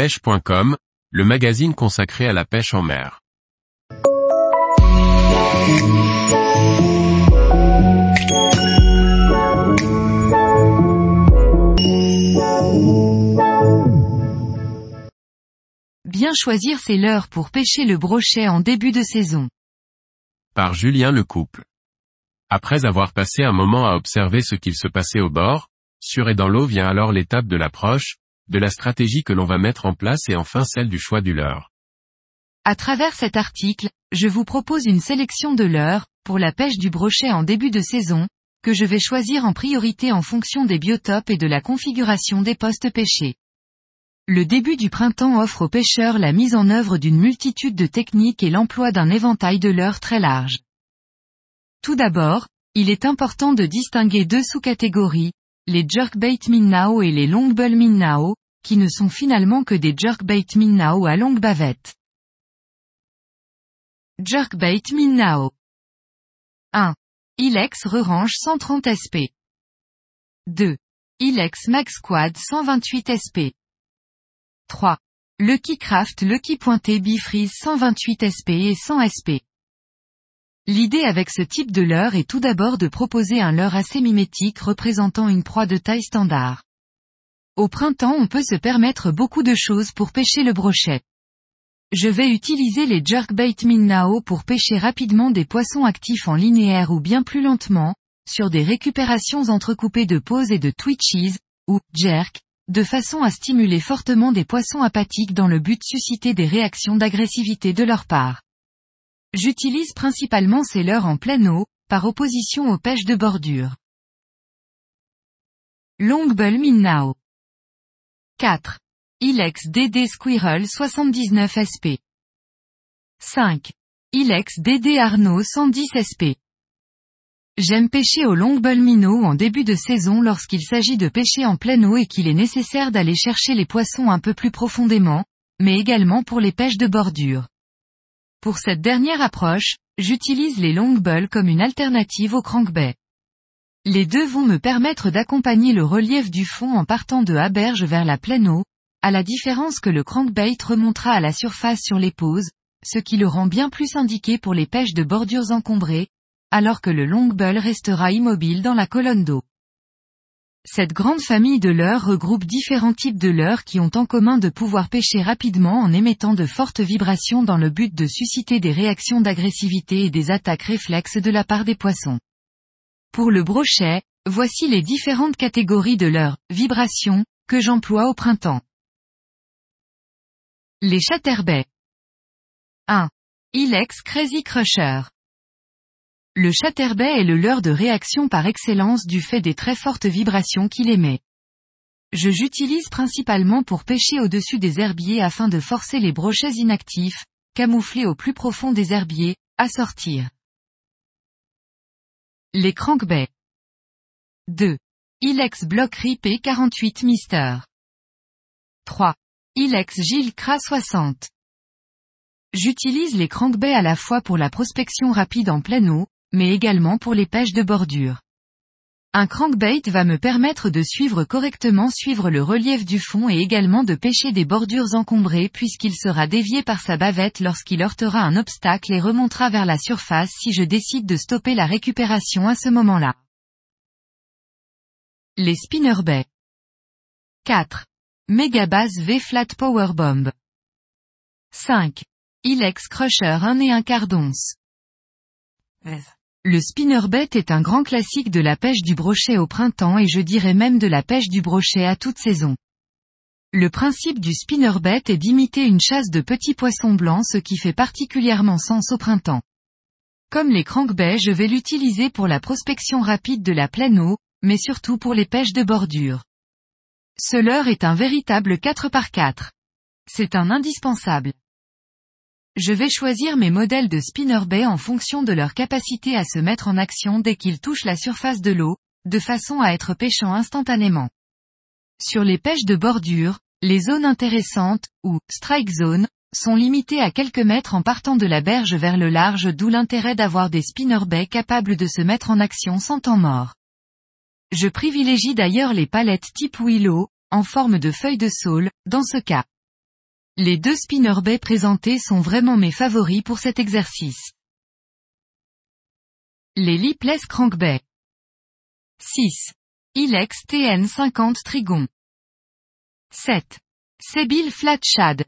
pêche.com, le magazine consacré à la pêche en mer. Bien choisir ses leurres pour pêcher le brochet en début de saison. Par Julien Lecouple. Après avoir passé un moment à observer ce qu'il se passait au bord, sur et dans l'eau vient alors l'étape de l'approche, de la stratégie que l'on va mettre en place et enfin celle du choix du leurre. À travers cet article, je vous propose une sélection de leurres, pour la pêche du brochet en début de saison, que je vais choisir en priorité en fonction des biotopes et de la configuration des postes pêchés. Le début du printemps offre aux pêcheurs la mise en œuvre d'une multitude de techniques et l'emploi d'un éventail de leurres très large. Tout d'abord, il est important de distinguer deux sous-catégories, les jerkbait minnao et les longbull minnao, qui ne sont finalement que des jerkbait minnao à longue bavette. Jerkbait minnao 1. Ilex Rerange 130 SP 2. Ilex Max Quad 128 SP 3. Lucky Craft Lucky Pointé Bifreeze 128 SP et 100 SP L'idée avec ce type de leurre est tout d'abord de proposer un leurre assez mimétique représentant une proie de taille standard. Au printemps on peut se permettre beaucoup de choses pour pêcher le brochet. Je vais utiliser les jerkbait Minnao pour pêcher rapidement des poissons actifs en linéaire ou bien plus lentement, sur des récupérations entrecoupées de pauses et de twitches, ou jerk, de façon à stimuler fortement des poissons apathiques dans le but de susciter des réactions d'agressivité de leur part. J'utilise principalement ces leurres en pleine eau, par opposition aux pêches de bordure. Longbull Minnao 4. Ilex DD Squirrel 79 SP 5. Ilex DD Arnaud 110 SP J'aime pêcher au longbull minnow en début de saison lorsqu'il s'agit de pêcher en pleine eau et qu'il est nécessaire d'aller chercher les poissons un peu plus profondément, mais également pour les pêches de bordure. Pour cette dernière approche, j'utilise les longbulls comme une alternative au crankbait. Les deux vont me permettre d'accompagner le relief du fond en partant de Haberge vers la pleine eau, à la différence que le crankbait remontera à la surface sur les pauses, ce qui le rend bien plus indiqué pour les pêches de bordures encombrées, alors que le longbull restera immobile dans la colonne d'eau. Cette grande famille de leurres regroupe différents types de leurres qui ont en commun de pouvoir pêcher rapidement en émettant de fortes vibrations dans le but de susciter des réactions d'agressivité et des attaques réflexes de la part des poissons. Pour le brochet, voici les différentes catégories de leurres, vibrations, que j'emploie au printemps. Les chatterbait. 1. Ilex Crazy Crusher. Le chatterbait est le leurre de réaction par excellence du fait des très fortes vibrations qu'il émet. Je j'utilise principalement pour pêcher au-dessus des herbiers afin de forcer les brochets inactifs, camouflés au plus profond des herbiers, à sortir. Les crankbaits. 2. Ilex Block Ripé 48 Mister. 3. Ilex Gilles Cra 60. J'utilise les crankbaits à la fois pour la prospection rapide en pleine eau, mais également pour les pêches de bordure. Un crankbait va me permettre de suivre correctement suivre le relief du fond et également de pêcher des bordures encombrées puisqu'il sera dévié par sa bavette lorsqu'il heurtera un obstacle et remontera vers la surface si je décide de stopper la récupération à ce moment-là. Les spinnerbaits. 4. Megabass V Flat Power Bomb. 5. Ilex Crusher 1 et 1 quart d'once. Le spinnerbait est un grand classique de la pêche du brochet au printemps et je dirais même de la pêche du brochet à toute saison. Le principe du spinnerbait est d'imiter une chasse de petits poissons blancs ce qui fait particulièrement sens au printemps. Comme les crankbaits je vais l'utiliser pour la prospection rapide de la pleine eau, mais surtout pour les pêches de bordure. Ce leurre est un véritable 4 par 4. C'est un indispensable. Je vais choisir mes modèles de spinnerbait en fonction de leur capacité à se mettre en action dès qu'ils touchent la surface de l'eau, de façon à être pêchant instantanément. Sur les pêches de bordure, les zones intéressantes, ou strike zone, sont limitées à quelques mètres en partant de la berge vers le large d'où l'intérêt d'avoir des spinnerbaits capables de se mettre en action sans temps mort. Je privilégie d'ailleurs les palettes type willow, en forme de feuilles de saule, dans ce cas. Les deux spinnerbait présentés sont vraiment mes favoris pour cet exercice. Les lipless crankbait. 6. Ilex TN50 Trigon. 7. Sebil Flat Shad.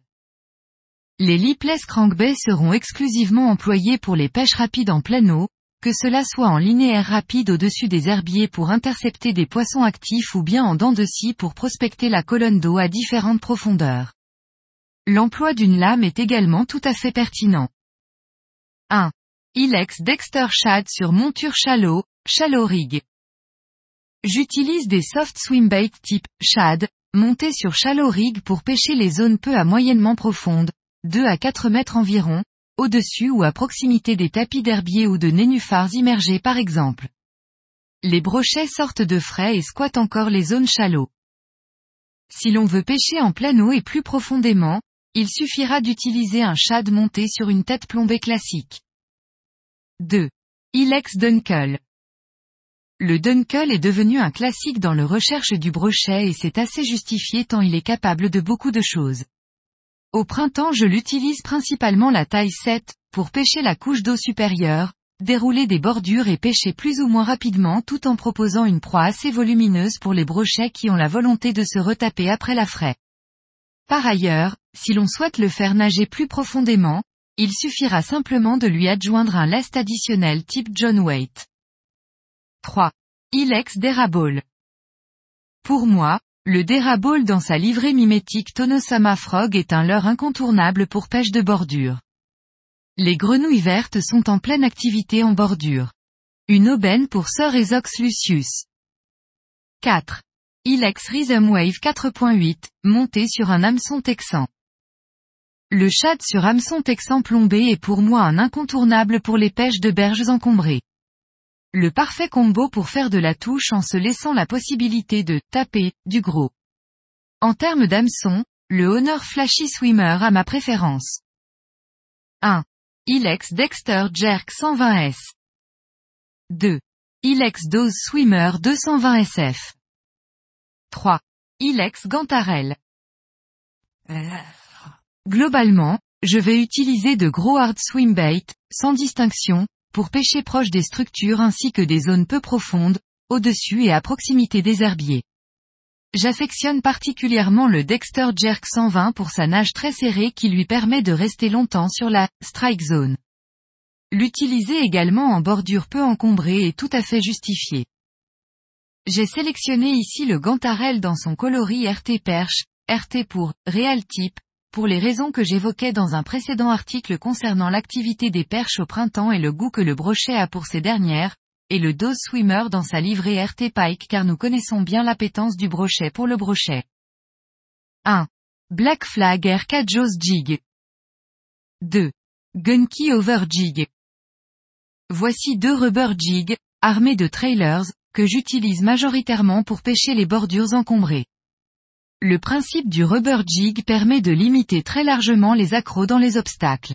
Les lipless crankbait seront exclusivement employés pour les pêches rapides en pleine eau, que cela soit en linéaire rapide au-dessus des herbiers pour intercepter des poissons actifs ou bien en dents de scie pour prospecter la colonne d'eau à différentes profondeurs. L'emploi d'une lame est également tout à fait pertinent. 1. Ilex Dexter Shad sur monture shallow, shallow rig. J'utilise des soft swimbait type shad, montés sur shallow rig pour pêcher les zones peu à moyennement profondes, 2 à 4 mètres environ, au-dessus ou à proximité des tapis d'herbier ou de nénuphars immergés par exemple. Les brochets sortent de frais et squattent encore les zones shallow. Si l'on veut pêcher en pleine eau et plus profondément, il suffira d'utiliser un shad monté sur une tête plombée classique. 2. Ilex Dunkel. Le Dunkel est devenu un classique dans le recherche du brochet et c'est assez justifié tant il est capable de beaucoup de choses. Au printemps je l'utilise principalement la taille 7, pour pêcher la couche d'eau supérieure, dérouler des bordures et pêcher plus ou moins rapidement tout en proposant une proie assez volumineuse pour les brochets qui ont la volonté de se retaper après la fraie. Par ailleurs, si l'on souhaite le faire nager plus profondément, il suffira simplement de lui adjoindre un lest additionnel type John Waite. 3. Ilex Deraball. Pour moi, le Deraball dans sa livrée mimétique Tonosama Frog est un leurre incontournable pour pêche de bordure. Les grenouilles vertes sont en pleine activité en bordure. Une aubaine pour Sir Esox Lucius. 4. Ilex Rhythm Wave 4.8, monté sur un hameçon texan. Le shad sur hameçon texan plombé est pour moi un incontournable pour les pêches de berges encombrées. Le parfait combo pour faire de la touche en se laissant la possibilité de taper du gros. En termes d'hameçon, le Honor Flashy Swimmer a ma préférence. 1. Ilex Dexter Jerk 120S. 2. Ilex Dose Swimmer 220 SF. 3. Ilex Gantarelle. Globalement, je vais utiliser de gros hard swim bait, sans distinction, pour pêcher proche des structures ainsi que des zones peu profondes, au-dessus et à proximité des herbiers. J'affectionne particulièrement le Dexter Jerk 120 pour sa nage très serrée qui lui permet de rester longtemps sur la strike zone. L'utiliser également en bordure peu encombrée est tout à fait justifié. J'ai sélectionné ici le Gantarelle dans son coloris RT Perche, RT pour Real Type, pour les raisons que j'évoquais dans un précédent article concernant l'activité des perches au printemps et le goût que le brochet a pour ces dernières, et le dose swimmer dans sa livrée RT Pike car nous connaissons bien l'appétence du brochet pour le brochet. 1. Black Flag Jaws Jig. 2. Gunky Over Jig. Voici deux rubber jig, armés de trailers, que j'utilise majoritairement pour pêcher les bordures encombrées. Le principe du rubber jig permet de limiter très largement les accros dans les obstacles.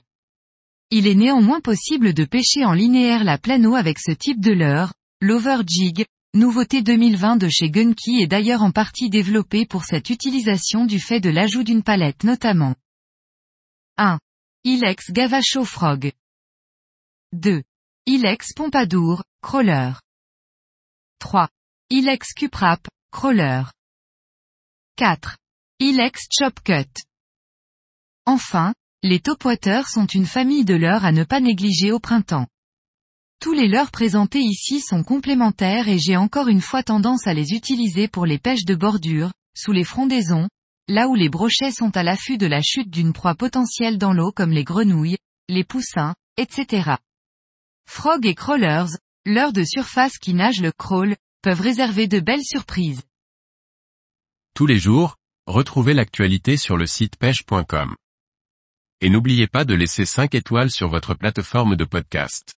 Il est néanmoins possible de pêcher en linéaire la eau avec ce type de leurre, l'over jig, nouveauté 2020 de chez Gunky est d'ailleurs en partie développé pour cette utilisation du fait de l'ajout d'une palette notamment. 1. Ilex Gavacho Frog. 2. Ilex Pompadour, Crawler. 3. Ilex Cuprap, Crawler. 4. Ilex Chop Cut. Enfin, les topwaters sont une famille de leurres à ne pas négliger au printemps. Tous les leurres présentés ici sont complémentaires et j'ai encore une fois tendance à les utiliser pour les pêches de bordure, sous les frondaisons, là où les brochets sont à l'affût de la chute d'une proie potentielle dans l'eau comme les grenouilles, les poussins, etc. Frog et crawlers, leurres de surface qui nagent le crawl, peuvent réserver de belles surprises. Tous les jours, retrouvez l'actualité sur le site pêche.com. Et n'oubliez pas de laisser 5 étoiles sur votre plateforme de podcast.